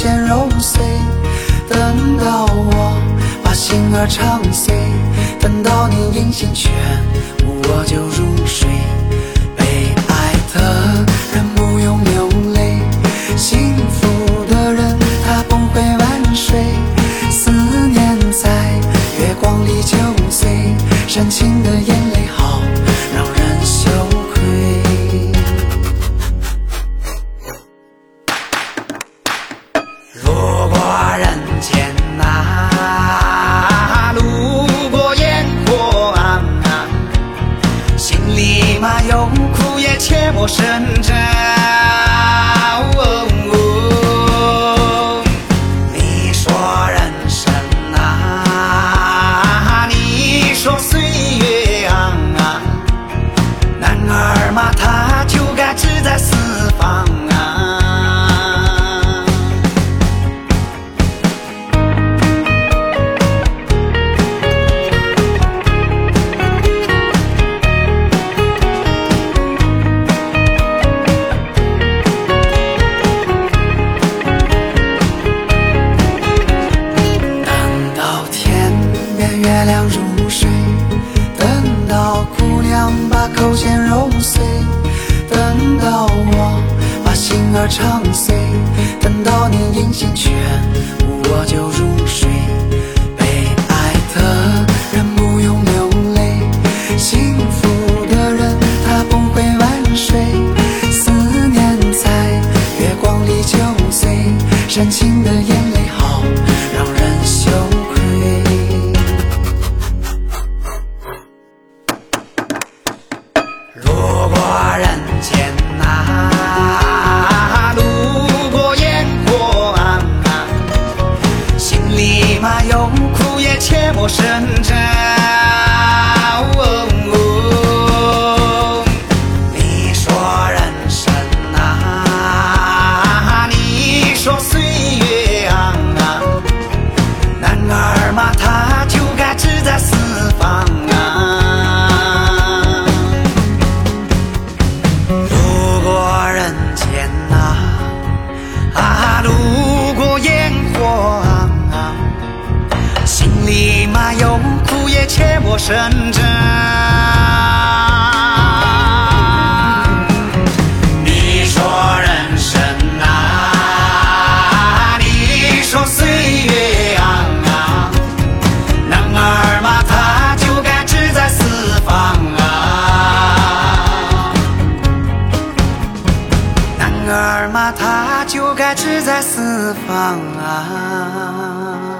先揉碎等到我把心儿唱碎等到你音信全无我就入睡。人间呐、路过烟火啊，心里嘛有苦也切莫深沉。月亮入睡，等到姑娘把口弦揉碎，等到我把心儿唱碎，等到你音信全无，我就入睡。被爱的人不用流泪，幸福的人他不会晚睡。思念在月光里就碎，深情的眼泪生朝。哦哦你说人生啊，你说岁月啊，男儿嘛深沉。你说人生啊，你说岁月啊，男儿嘛他就该志在四方啊。男儿嘛，他就该志在四方啊。